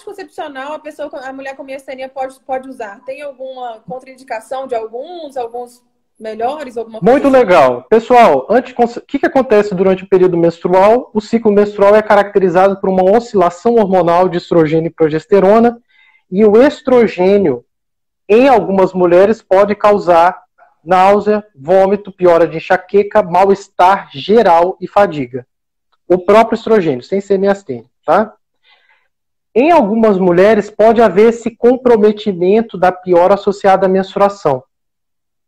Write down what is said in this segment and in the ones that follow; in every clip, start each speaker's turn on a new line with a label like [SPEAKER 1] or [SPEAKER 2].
[SPEAKER 1] anticoncepcional a pessoa, a mulher com miastenia pode, pode usar? Tem alguma contraindicação de alguns, alguns melhores? Alguma
[SPEAKER 2] Muito assim? legal. Pessoal, o que, que acontece durante o período menstrual? O ciclo menstrual é caracterizado por uma oscilação hormonal de estrogênio e progesterona, e o estrogênio, em algumas mulheres, pode causar náusea, vômito, piora de enxaqueca, mal-estar geral e fadiga. O próprio estrogênio, sem ser miastênia, tá? Em algumas mulheres pode haver esse comprometimento da piora associada à menstruação.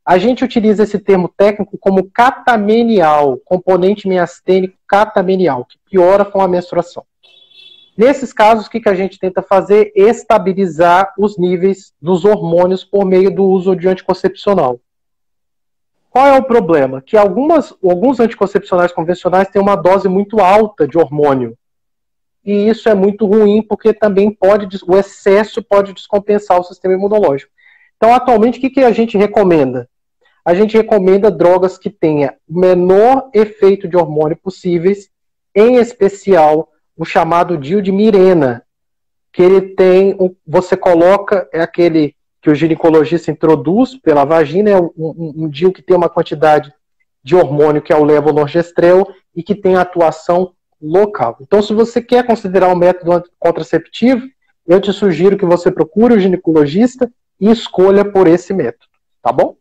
[SPEAKER 2] A gente utiliza esse termo técnico como catamenial, componente miastênico catamenial, que piora com a menstruação. Nesses casos, o que, que a gente tenta fazer? Estabilizar os níveis dos hormônios por meio do uso de anticoncepcional. Qual é o problema? Que algumas, alguns anticoncepcionais convencionais têm uma dose muito alta de hormônio. E isso é muito ruim porque também pode, o excesso pode descompensar o sistema imunológico. Então, atualmente, o que, que a gente recomenda? A gente recomenda drogas que tenham o menor efeito de hormônio possíveis, em especial o chamado DIL de Mirena, que ele tem, você coloca, é aquele que o ginecologista introduz pela vagina é um, um, um que tem uma quantidade de hormônio que é o levonorgestrel e que tem atuação local. Então, se você quer considerar um método contraceptivo, eu te sugiro que você procure o ginecologista e escolha por esse método, tá bom?